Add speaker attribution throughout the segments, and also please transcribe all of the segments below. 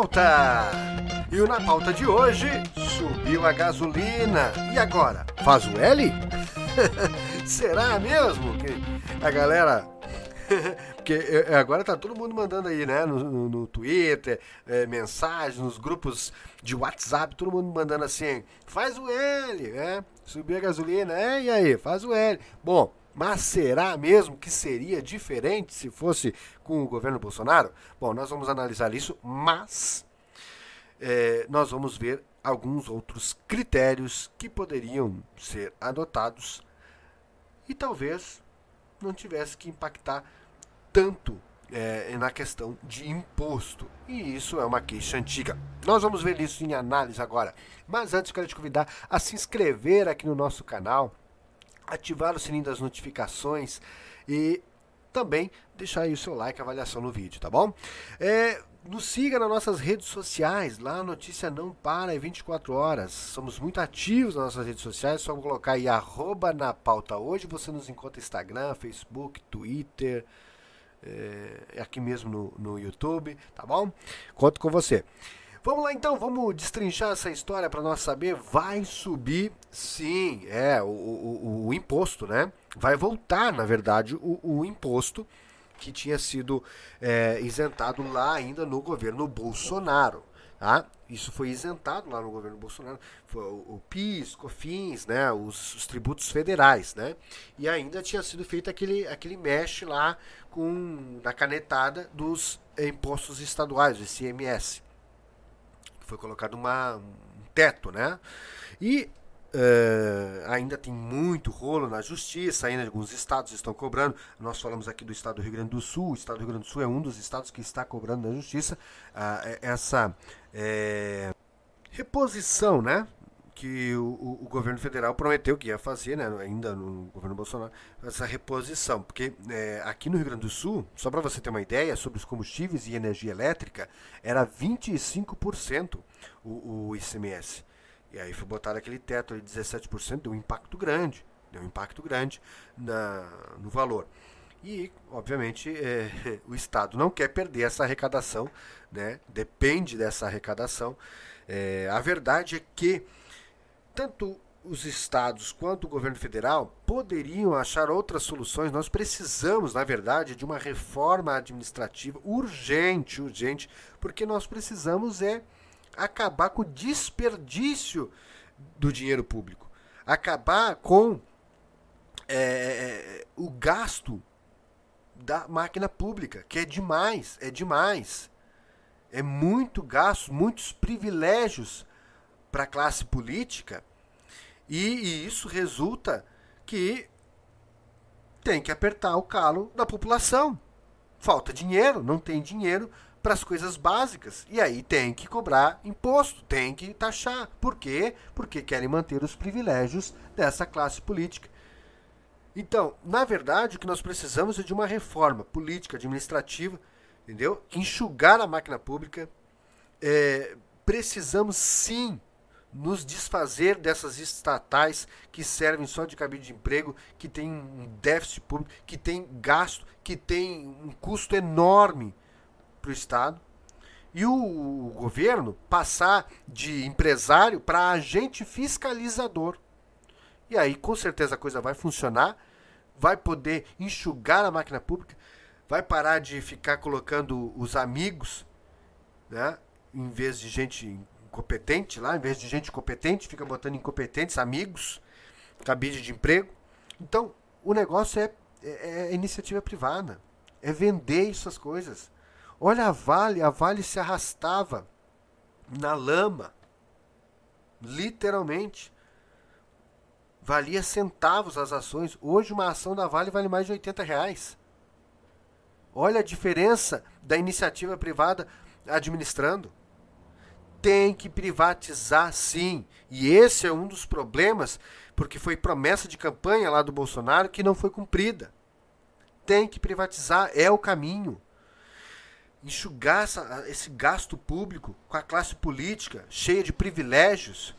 Speaker 1: pauta! E o na pauta de hoje subiu a gasolina. E agora? Faz o L? Será mesmo que a galera. Porque é, agora tá todo mundo mandando aí, né? No, no, no Twitter, é, mensagens, nos grupos de WhatsApp, todo mundo mandando assim, faz o L, né? Subir a gasolina, é, e aí, faz o L. Bom, mas será mesmo que seria diferente se fosse com o governo Bolsonaro? Bom, nós vamos analisar isso, mas é, nós vamos ver alguns outros critérios que poderiam ser adotados e talvez não tivesse que impactar tanto é, na questão de imposto. E isso é uma queixa antiga. Nós vamos ver isso em análise agora. Mas antes, quero te convidar a se inscrever aqui no nosso canal ativar o sininho das notificações e também deixar aí o seu like, avaliação no vídeo, tá bom? É, nos siga nas nossas redes sociais, lá a notícia não para, é 24 horas. Somos muito ativos nas nossas redes sociais, só colocar aí arroba na pauta hoje, você nos encontra Instagram, Facebook, Twitter, é, aqui mesmo no, no YouTube, tá bom? Conto com você. Vamos lá então, vamos destrinchar essa história para nós saber. Vai subir, sim, é, o, o, o imposto, né? Vai voltar, na verdade, o, o imposto que tinha sido é, isentado lá ainda no governo Bolsonaro. Tá? Isso foi isentado lá no governo Bolsonaro, foi o, PIS, COFINS, né, os, os, tributos federais, né, e ainda tinha sido feito aquele, aquele mexe lá com na canetada dos impostos estaduais, o ICMS foi colocado uma, um teto, né? E uh, ainda tem muito rolo na justiça, ainda alguns estados estão cobrando. Nós falamos aqui do estado do Rio Grande do Sul, o estado do Rio Grande do Sul é um dos estados que está cobrando na justiça uh, essa é, reposição, né? Que o, o, governo federal prometeu que ia fazer, né, ainda no governo Bolsonaro, essa reposição. Porque é, aqui no Rio Grande do Sul, só para você ter uma ideia, sobre os combustíveis e energia elétrica, era 25% o, o ICMS. E aí foi botado aquele teto de 17%, deu um impacto grande, deu um impacto grande na, no valor. E, obviamente, é, o Estado não quer perder essa arrecadação, né? depende dessa arrecadação. É, a verdade é que tanto os estados quanto o governo federal poderiam achar outras soluções. Nós precisamos, na verdade, de uma reforma administrativa urgente, urgente, porque nós precisamos é acabar com o desperdício do dinheiro público, acabar com é, o gasto da máquina pública, que é demais, é demais. É muito gasto, muitos privilégios para a classe política e, e isso resulta que tem que apertar o calo da população. Falta dinheiro, não tem dinheiro para as coisas básicas. E aí tem que cobrar imposto, tem que taxar. Por quê? Porque querem manter os privilégios dessa classe política. Então, na verdade, o que nós precisamos é de uma reforma política, administrativa, entendeu? Enxugar a máquina pública. É, precisamos sim nos desfazer dessas estatais que servem só de cabide de emprego, que tem um déficit público, que tem gasto, que tem um custo enorme para o Estado. E o, o governo passar de empresário para agente fiscalizador. E aí, com certeza, a coisa vai funcionar, vai poder enxugar a máquina pública, vai parar de ficar colocando os amigos, né, em vez de gente competente lá, em vez de gente competente, fica botando incompetentes, amigos, cabide de emprego. Então, o negócio é, é, é iniciativa privada. É vender essas coisas. Olha a Vale, a Vale se arrastava na lama. Literalmente. Valia centavos as ações. Hoje uma ação da Vale vale mais de 80 reais. Olha a diferença da iniciativa privada administrando tem que privatizar sim. E esse é um dos problemas, porque foi promessa de campanha lá do Bolsonaro que não foi cumprida. Tem que privatizar, é o caminho. Enxugar essa, esse gasto público com a classe política cheia de privilégios.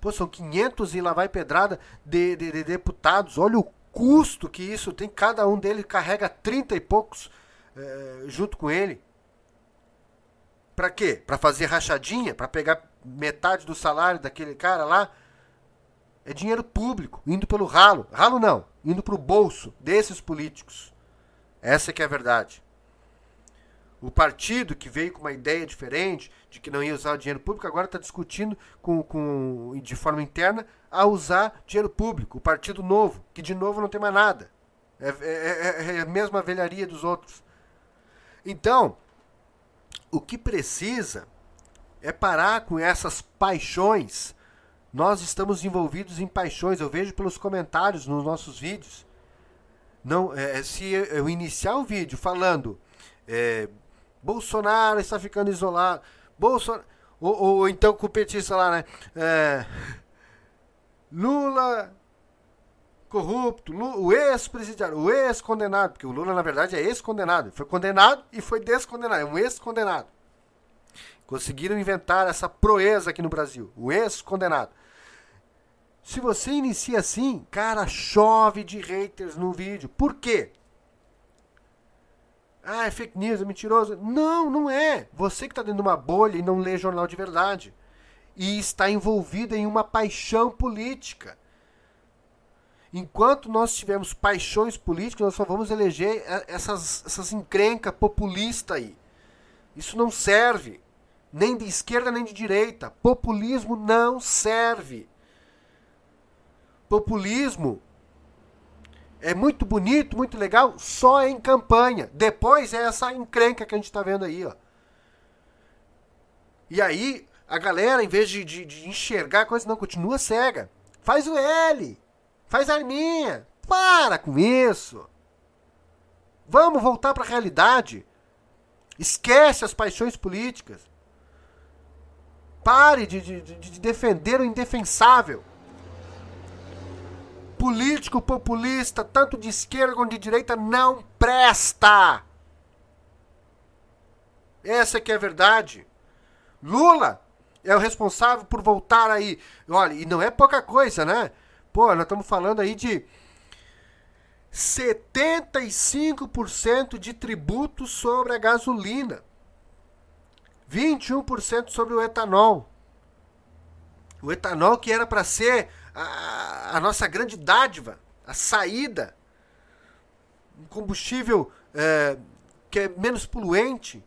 Speaker 1: Pô, são 500 e lá vai pedrada de, de, de deputados. Olha o custo que isso tem. Cada um deles carrega 30 e poucos é, junto com ele. Para quê? Para fazer rachadinha, para pegar metade do salário daquele cara lá? É dinheiro público, indo pelo ralo. Ralo não, indo para o bolso desses políticos. Essa que é a verdade. O partido que veio com uma ideia diferente de que não ia usar o dinheiro público agora está discutindo com, com, de forma interna a usar dinheiro público. O partido novo, que de novo não tem mais nada. É, é, é, é a mesma velharia dos outros. Então, o que precisa é parar com essas paixões. Nós estamos envolvidos em paixões, eu vejo pelos comentários nos nossos vídeos. Não, é, se eu iniciar o vídeo falando é, Bolsonaro está ficando isolado, Bolsonaro, ou, ou então com o petista lá, né? É, Lula corrupto, o ex-presidiário, o ex-condenado, porque o Lula, na verdade, é ex-condenado. Foi condenado e foi descondenado. É um ex-condenado. Conseguiram inventar essa proeza aqui no Brasil. O ex-condenado. Se você inicia assim, cara, chove de haters no vídeo. Por quê? Ah, é fake news, é mentiroso. Não, não é. Você que está dentro de uma bolha e não lê jornal de verdade. E está envolvido em uma paixão política. Enquanto nós tivermos paixões políticas, nós só vamos eleger essas, essas encrencas populistas aí. Isso não serve. Nem de esquerda nem de direita. Populismo não serve. Populismo é muito bonito, muito legal, só em campanha. Depois é essa encrenca que a gente está vendo aí, ó. E aí, a galera, em vez de, de, de enxergar a coisa, não, continua cega. Faz o L. Faz arminha. Para com isso. Vamos voltar para a realidade. Esquece as paixões políticas. Pare de, de, de, defender o indefensável. Político populista, tanto de esquerda quanto de direita, não presta. Essa que é a verdade. Lula é o responsável por voltar aí. Olha, e não é pouca coisa, né? Pô, nós estamos falando aí de 75% de tributo sobre a gasolina. 21% sobre o etanol. O etanol que era para ser a, a, nossa grande dádiva, a saída. Um combustível é, que é menos poluente.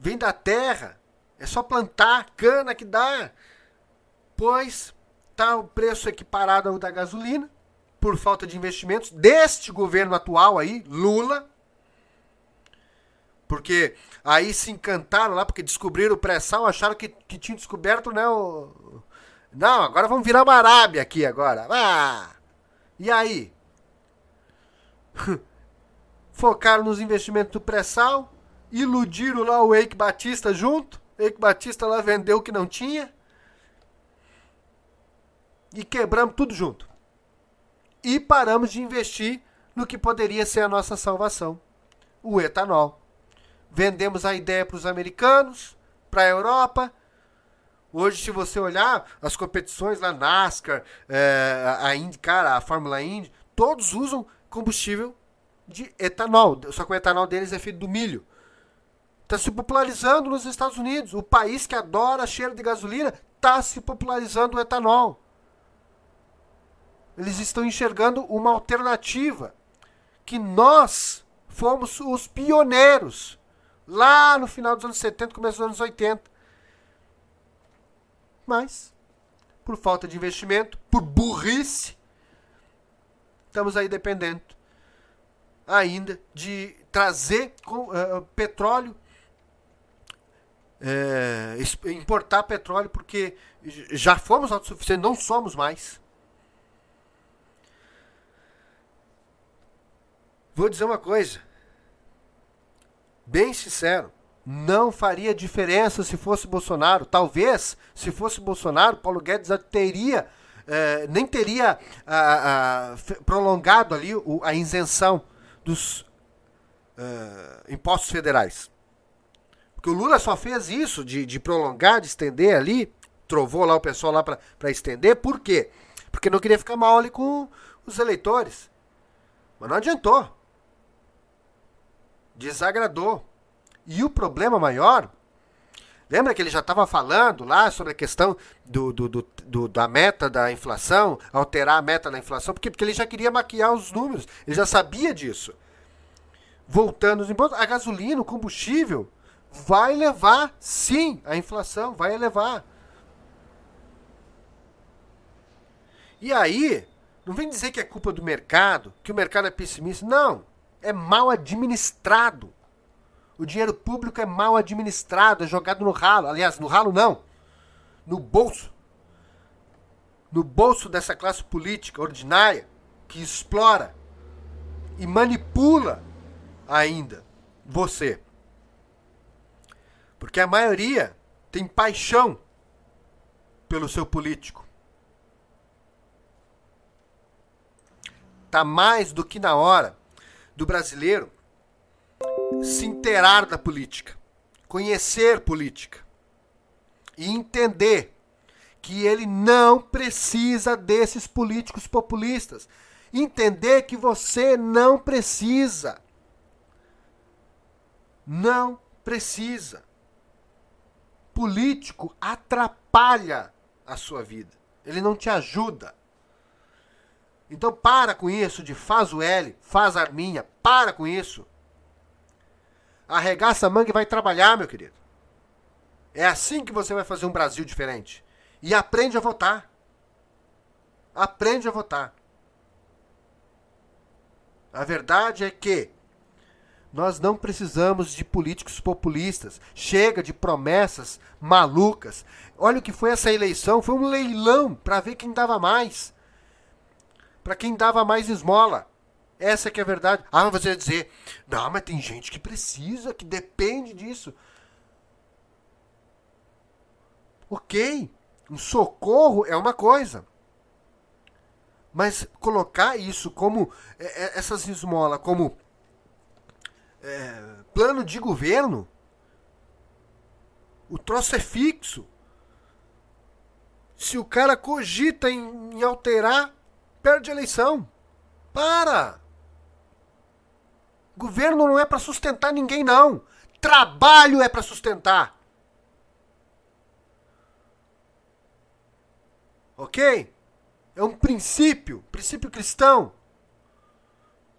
Speaker 1: Vem da terra. É só plantar cana que dá. Pois Está o preço equiparado ao da gasolina, por falta de investimentos deste governo atual aí, Lula. Porque aí se encantaram lá, porque descobriram o pré-sal, acharam que, que tinham descoberto, né? O... Não, agora vamos virar uma Arábia aqui agora. Ah! E aí? Focaram nos investimentos do pré-sal, iludiram lá o Eike Batista junto. Eike Batista lá vendeu o que não tinha e quebramos tudo junto. E paramos de investir no que poderia ser a nossa salvação, o etanol. Vendemos a ideia para os americanos, para a Europa. Hoje, se você olhar as competições lá, NASCAR, é, a IndyCar, a Fórmula Indy, todos usam combustível de etanol. Só que o etanol deles é feito do milho. Está se popularizando nos Estados Unidos. O país que adora cheiro de gasolina está se popularizando o etanol. Eles estão enxergando uma alternativa que nós fomos os pioneiros lá no final dos anos 70, começo dos anos 80. Mas, por falta de investimento, por burrice, estamos aí dependendo ainda de trazer uh, petróleo, uh, importar petróleo, porque já fomos autossuficientes, não somos mais. Vou dizer uma coisa. Bem sincero. Não faria diferença se fosse Bolsonaro. Talvez, se fosse Bolsonaro, Paulo Guedes teria, eh, nem teria ah, ah, prolongado ali o, a isenção dos ah, impostos federais. Porque o Lula só fez isso de, de prolongar, de estender ali, trovou lá o pessoal lá para estender. Por quê? Porque não queria ficar mal ali com os eleitores. Mas não adiantou desagradou. E o problema maior, lembra que ele já estava falando lá sobre a questão do, do, do, do, da meta da inflação, alterar a meta da inflação, porque, porque ele já queria maquiar os números, ele já sabia disso. Voltando os impostos, a gasolina, o combustível, vai levar, sim, a inflação, vai elevar. E aí, não vem dizer que é culpa do mercado, que o mercado é pessimista. Não, é mal administrado. O dinheiro público é mal administrado, é jogado no ralo. Aliás, no ralo não. No bolso. No bolso dessa classe política ordinária que explora e manipula ainda você. Porque a maioria tem paixão pelo seu político. Tá mais do que na hora do brasileiro se inteirar da política, conhecer política e entender que ele não precisa desses políticos populistas. Entender que você não precisa. Não precisa. Político atrapalha a sua vida. Ele não te ajuda. Então para com isso de faz o L, faz a arminha, para com isso. Arregaça a manga e vai trabalhar, meu querido. É assim que você vai fazer um Brasil diferente. E aprende a votar. Aprende a votar. A verdade é que nós não precisamos de políticos populistas. Chega de promessas malucas. Olha o que foi essa eleição. Foi um leilão para ver quem dava mais para quem dava mais esmola. Essa que é a verdade. Ah, você vai dizer, não, mas tem gente que precisa, que depende disso. Ok, um socorro é uma coisa. Mas colocar isso como, é, é essas esmolas, como é, plano de governo, o troço é fixo. Se o cara cogita em, em alterar, perde a eleição. Para! Governo não é para sustentar ninguém, não. Trabalho é para sustentar. Ok? É um princípio, princípio cristão.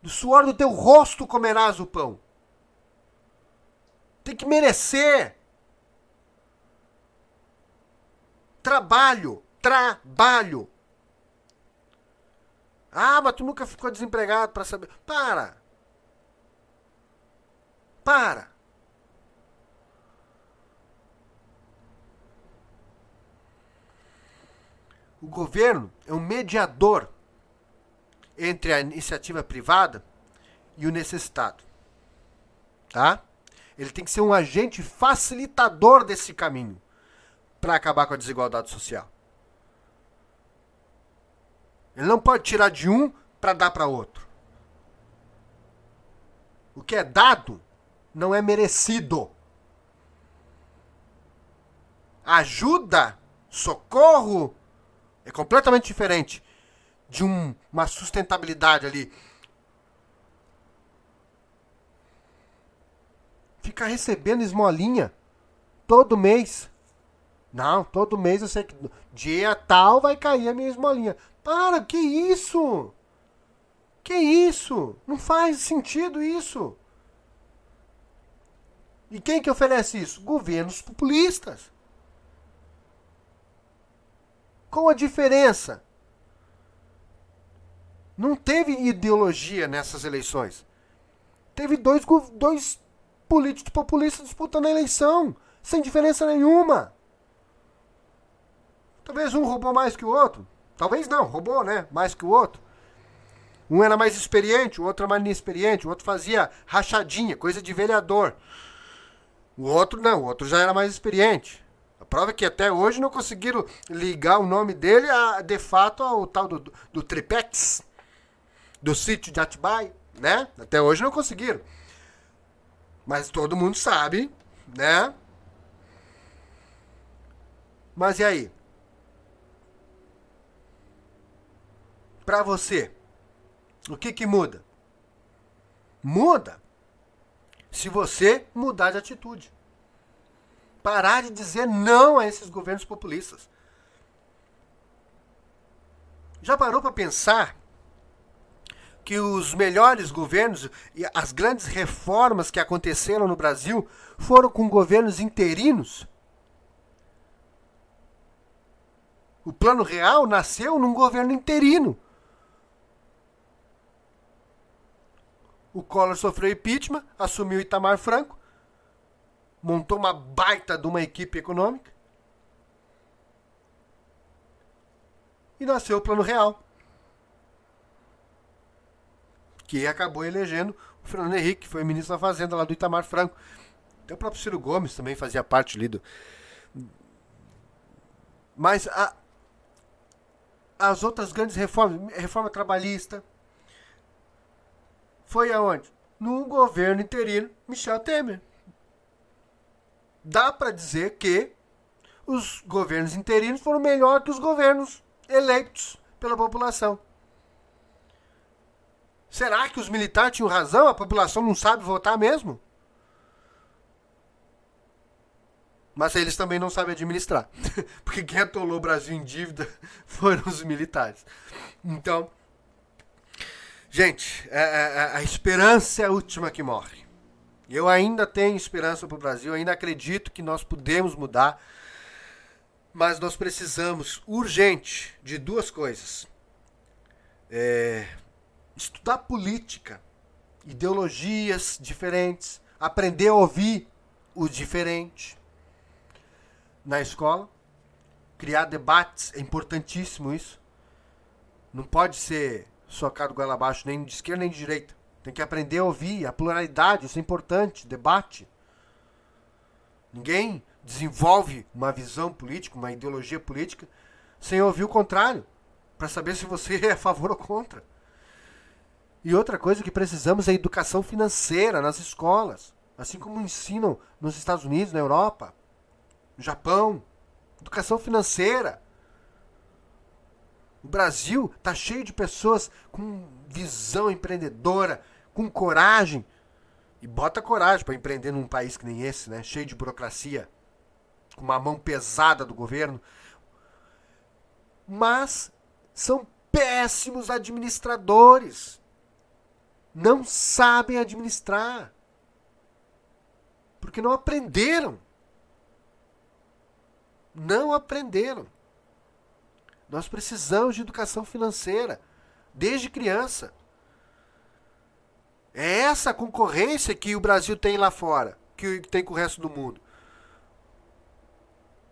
Speaker 1: Do suor do teu rosto comerás o pão. Tem que merecer. Trabalho, trabalho. Ah, mas tu nunca ficou desempregado para saber. Para! Para! O governo é um mediador entre a iniciativa privada e o necessitado. Tá? Ele tem que ser um agente facilitador desse caminho para acabar com a desigualdade social. Ele não pode tirar de um para dar para outro. O que é dado não é merecido. Ajuda, socorro é completamente diferente de um, uma sustentabilidade ali. Ficar recebendo esmolinha todo mês. Não, todo mês eu sei que dia tal vai cair a minha esmolinha. Para, que isso? Que isso? Não faz sentido isso. E quem que oferece isso? Governos populistas. Qual a diferença? Não teve ideologia nessas eleições. Teve dois, dois políticos populistas disputando a eleição, sem diferença nenhuma. Talvez um roubou mais que o outro. Talvez não, roubou, né? Mais que o outro. Um era mais experiente, o outro era mais inexperiente, o outro fazia rachadinha, coisa de vereador. O outro não, o outro já era mais experiente. A prova é que até hoje não conseguiram ligar o nome dele a, de fato ao tal do, do, Tripex, do sítio de Atibaia, né? Até hoje não conseguiram. Mas todo mundo sabe, né? Mas e aí? Para você, o que que muda? Muda. se você mudar de atitude. Parar de dizer não a esses governos populistas. Já parou para pensar que os melhores governos e as grandes reformas que aconteceram no Brasil foram com governos interinos? O Plano Real nasceu num governo interino. O Collor sofreu impeachment, assumiu Itamar Franco, montou uma baita de uma equipe econômica e nasceu o Plano Real, que acabou elegendo o Fernando Henrique, que foi ministro da Fazenda lá do Itamar Franco. Até o próprio Ciro Gomes também fazia parte ali do. Mas a, as outras grandes reformas, reforma trabalhista, foi aonde? No governo interino Michel Temer. Dá para dizer que os governos interinos foram melhor que os governos eleitos pela população. Será que os militares tinham razão? A população não sabe votar mesmo? Mas eles também não sabem administrar. Porque quem atolou o Brasil em dívida foram os militares. Então, gente, a, é, é, é, a esperança é a última que morre. Eu ainda tenho esperança para o Brasil, ainda acredito que nós podemos mudar. Mas nós precisamos, urgente, de duas coisas. É, estudar política, ideologias diferentes, aprender a ouvir o diferente na escola. Criar debates, é importantíssimo isso. Não pode ser socado goela abaixo, nem de esquerda nem de direita. Tem que aprender a ouvir a pluralidade, isso é importante, debate. Ninguém desenvolve uma visão política, uma ideologia política, sem ouvir o contrário, para saber se você é a favor ou contra. E outra coisa que precisamos é educação financeira nas escolas, assim como ensinam nos Estados Unidos, na Europa no Japão, educação financeira. O Brasil está cheio de pessoas com visão empreendedora, com coragem. E bota coragem para empreender num país que nem esse, né? Cheio de burocracia, com uma mão pesada do governo. Mas são péssimos administradores. Não sabem administrar. Porque não aprenderam não aprenderam. Nós precisamos de educação financeira desde criança. É essa concorrência que o Brasil tem lá fora, que tem com o resto do mundo.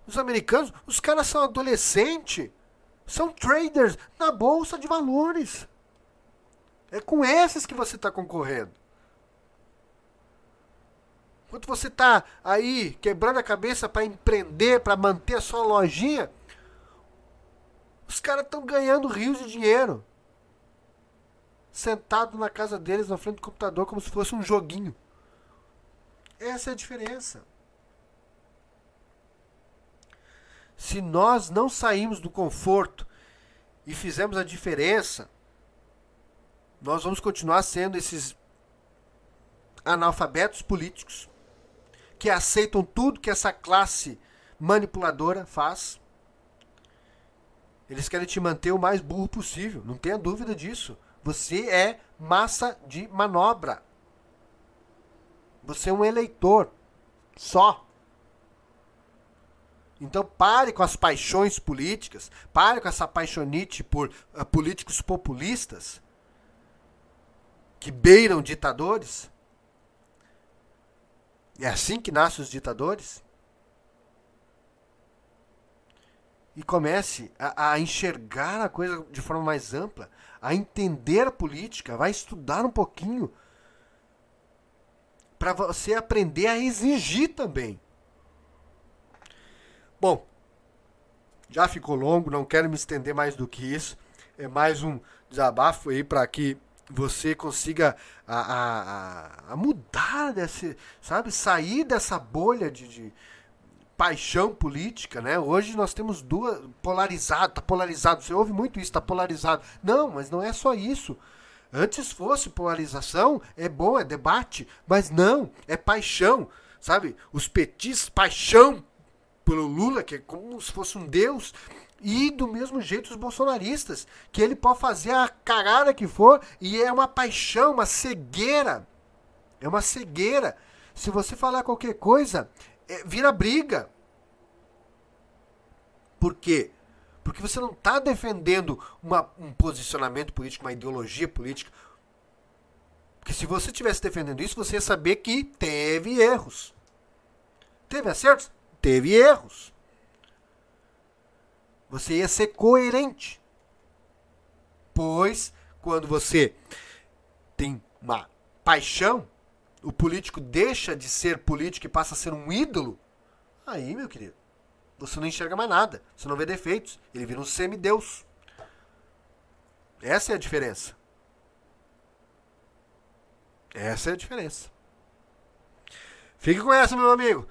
Speaker 1: Os americanos, os caras são adolescentes, são traders na bolsa de valores. É com esses que você está concorrendo. Enquanto você está aí quebrando a cabeça para empreender, para manter a sua lojinha, os caras estão ganhando rios de dinheiro. Sentado na casa deles, na frente do computador, como se fosse um joguinho. Essa é a diferença. Se nós não saímos do conforto e fizermos a diferença, nós vamos continuar sendo esses analfabetos políticos que aceitam tudo que essa classe manipuladora faz. Eles querem te manter o mais burro possível, não tenha dúvida disso. Você é massa de manobra. Você é um eleitor só. Então pare com as paixões políticas, pare com essa paixonite por uh, políticos populistas que beiram ditadores é assim que nascem os ditadores? E comece a, a, enxergar a coisa de forma mais ampla, a entender a política, vai estudar um pouquinho para você aprender a exigir também. Bom, já ficou longo, não quero me estender mais do que isso. É mais um desabafo aí para que você consiga a, a, a, mudar desse, sabe, sair dessa bolha de, de, paixão política, né? Hoje nós temos duas polarizado, tá polarizado. Você ouve muito isso, tá polarizado. Não, mas não é só isso. Antes fosse polarização, é bom, é debate, mas não, é paixão, sabe? Os petis, paixão pelo Lula, que é como se fosse um deus, e do mesmo jeito os bolsonaristas, que ele pode fazer a cagada que for e é uma paixão, uma cegueira. É uma cegueira. Se você falar qualquer coisa, é, vira briga. Por quê? Porque você não está defendendo uma, um posicionamento político, uma ideologia política. Porque se você estivesse defendendo isso, você ia saber que teve erros. Teve acertos? Teve erros. Você ia ser coerente. Pois, quando você tem uma paixão, o político deixa de ser político e passa a ser um ídolo. Aí, meu querido, você não enxerga mais nada, você não vê defeitos, ele vira um semideus. Essa é a diferença. Essa é a diferença. Fique com essa, meu amigo.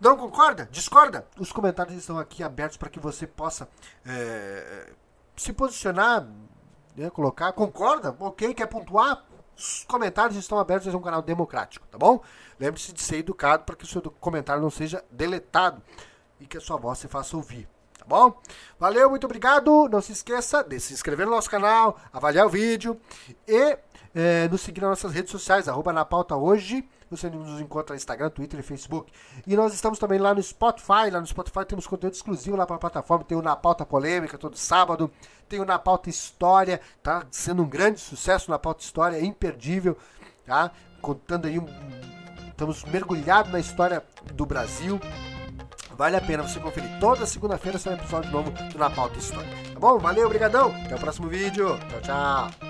Speaker 1: Não concorda? Discorda? Os comentários estão aqui abertos para que você possa é, se posicionar, né, colocar. Concorda? Ok, quer pontuar? Os comentários estão abertos, é um canal democrático, tá bom? Lembre-se de ser educado para que o seu comentário não seja deletado e que a sua voz se faça ouvir. Tá bom? Valeu, muito obrigado. Não se esqueça de se inscrever no nosso canal, avaliar o vídeo e é, nos seguir nas nossas redes sociais, arroba na pauta hoje. Você nos encontra no Instagram, Twitter e Facebook. E nós estamos também lá no Spotify. Lá no Spotify temos conteúdo exclusivo lá para a plataforma. Tem o Na Pauta Polêmica todo sábado. Tem o Na Pauta História. Tá sendo um grande sucesso na Pauta História. É imperdível. Tá? Contando aí um... Estamos mergulhados na história do Brasil. Vale a pena você conferir. Toda segunda-feira sai um episódio novo do Na Pauta História. Tá bom? Valeu, obrigadão. Até o próximo vídeo. Tchau, tchau.